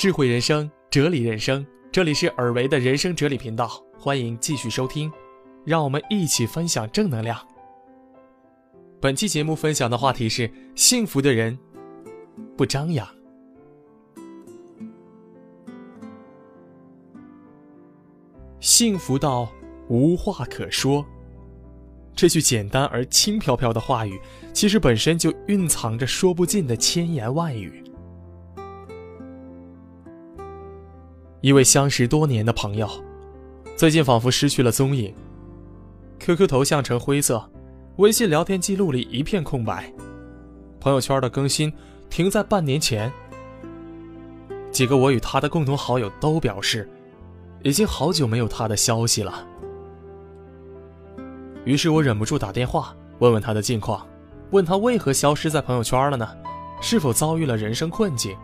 智慧人生，哲理人生，这里是尔维的人生哲理频道，欢迎继续收听，让我们一起分享正能量。本期节目分享的话题是：幸福的人不张扬。幸福到无话可说，这句简单而轻飘飘的话语，其实本身就蕴藏着说不尽的千言万语。一位相识多年的朋友，最近仿佛失去了踪影，QQ 头像呈灰色，微信聊天记录里一片空白，朋友圈的更新停在半年前。几个我与他的共同好友都表示。已经好久没有他的消息了，于是我忍不住打电话问问他的近况，问他为何消失在朋友圈了呢？是否遭遇了人生困境？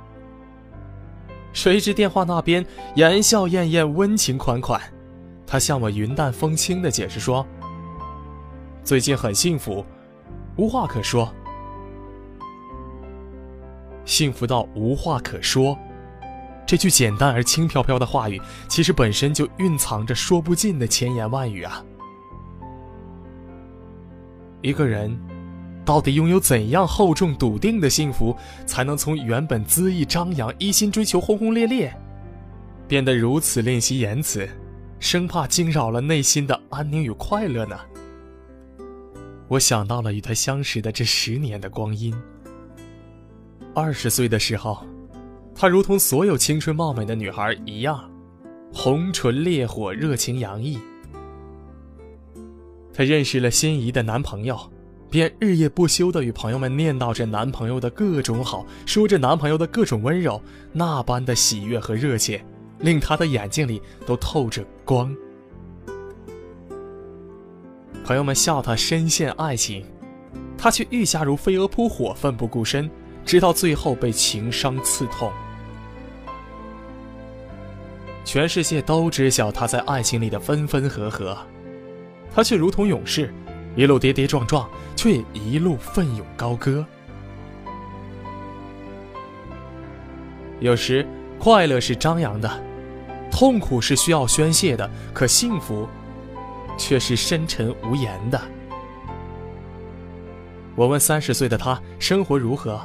谁知电话那边言笑晏晏、温情款款，他向我云淡风轻地解释说：“最近很幸福，无话可说，幸福到无话可说。”这句简单而轻飘飘的话语，其实本身就蕴藏着说不尽的千言万语啊！一个人，到底拥有怎样厚重笃定的幸福，才能从原本恣意张扬、一心追求轰轰烈烈，变得如此吝惜言辞，生怕惊扰了内心的安宁与快乐呢？我想到了与他相识的这十年的光阴。二十岁的时候。她如同所有青春貌美的女孩一样，红唇烈火，热情洋溢。她认识了心仪的男朋友，便日夜不休地与朋友们念叨着男朋友的各种好，说着男朋友的各种温柔，那般的喜悦和热切，令她的眼睛里都透着光。朋友们笑她深陷爱情，她却愈加如飞蛾扑火，奋不顾身，直到最后被情伤刺痛。全世界都知晓他在爱情里的分分合合，他却如同勇士，一路跌跌撞撞，却一路奋勇高歌。有时，快乐是张扬的，痛苦是需要宣泄的，可幸福，却是深沉无言的。我问三十岁的他生活如何，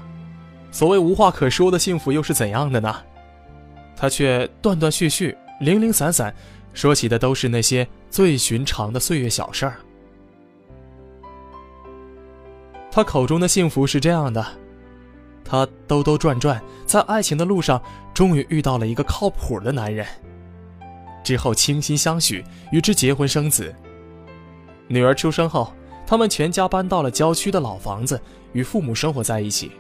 所谓无话可说的幸福又是怎样的呢？他却断断续续、零零散散，说起的都是那些最寻常的岁月小事儿。他口中的幸福是这样的：他兜兜转转，在爱情的路上，终于遇到了一个靠谱的男人。之后倾心相许，与之结婚生子。女儿出生后，他们全家搬到了郊区的老房子，与父母生活在一起。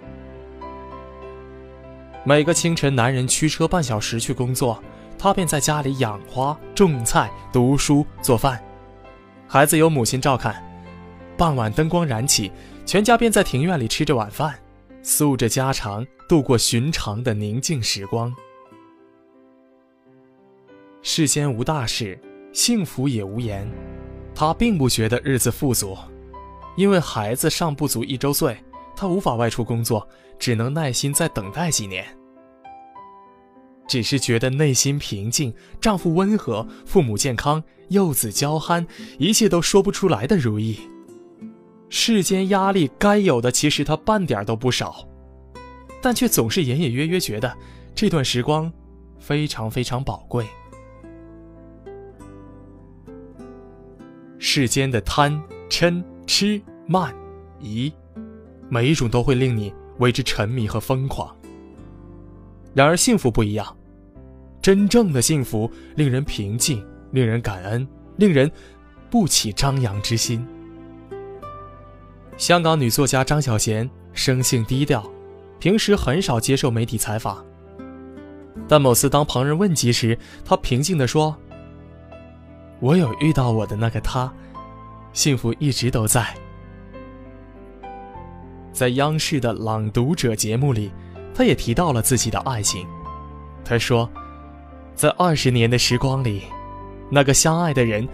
每个清晨，男人驱车半小时去工作，他便在家里养花、种菜、读书、做饭，孩子由母亲照看。傍晚灯光燃起，全家便在庭院里吃着晚饭，诉着家常，度过寻常的宁静时光。世间无大事，幸福也无言。他并不觉得日子富足，因为孩子尚不足一周岁。她无法外出工作，只能耐心再等待几年。只是觉得内心平静，丈夫温和，父母健康，幼子娇憨，一切都说不出来的如意。世间压力该有的，其实她半点都不少，但却总是隐隐约约觉得这段时光非常非常宝贵。世间的贪嗔痴慢疑。每一种都会令你为之沉迷和疯狂。然而幸福不一样，真正的幸福令人平静，令人感恩，令人不起张扬之心。香港女作家张小娴生性低调，平时很少接受媒体采访。但某次当旁人问及时，她平静地说：“我有遇到我的那个他，幸福一直都在。”在央视的《朗读者》节目里，他也提到了自己的爱情。他说，在二十年的时光里，那个相爱的人，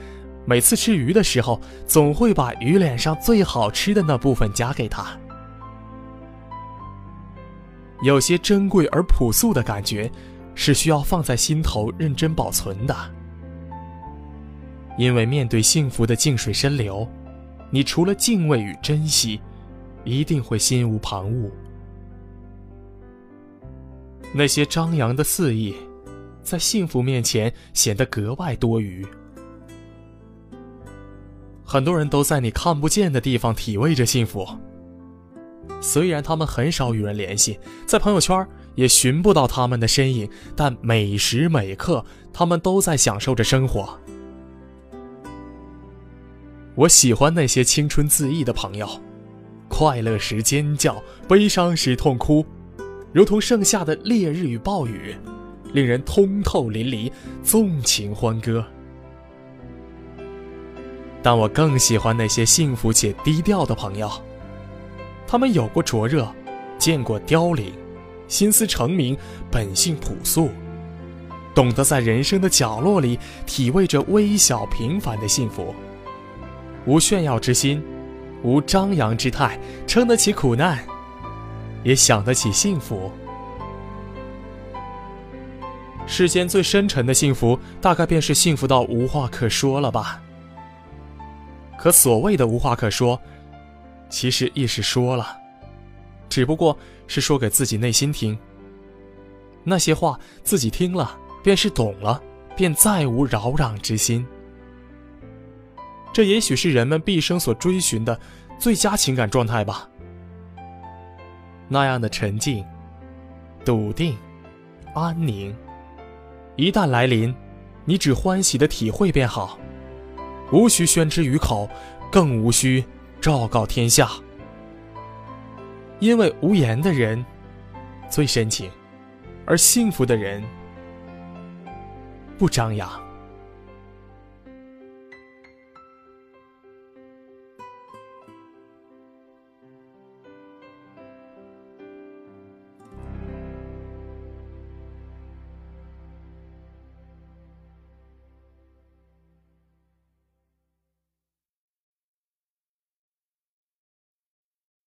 每次吃鱼的时候，总会把鱼脸上最好吃的那部分夹给他。有些珍贵而朴素的感觉，是需要放在心头认真保存的。因为面对幸福的静水深流，你除了敬畏与珍惜，一定会心无旁骛。那些张扬的肆意，在幸福面前显得格外多余。很多人都在你看不见的地方体味着幸福。虽然他们很少与人联系，在朋友圈也寻不到他们的身影，但每时每刻，他们都在享受着生活。我喜欢那些青春恣意的朋友，快乐时尖叫，悲伤时痛哭，如同盛夏的烈日与暴雨，令人通透淋漓，纵情欢歌。但我更喜欢那些幸福且低调的朋友。他们有过灼热，见过凋零，心思澄明，本性朴素，懂得在人生的角落里体味着微小平凡的幸福。无炫耀之心，无张扬之态，撑得起苦难，也享得起幸福。世间最深沉的幸福，大概便是幸福到无话可说了吧。可所谓的无话可说。其实亦是说了，只不过是说给自己内心听。那些话自己听了，便是懂了，便再无扰攘之心。这也许是人们毕生所追寻的最佳情感状态吧。那样的沉静、笃定、安宁，一旦来临，你只欢喜的体会便好，无需宣之于口，更无需。昭告天下，因为无言的人最深情，而幸福的人不张扬。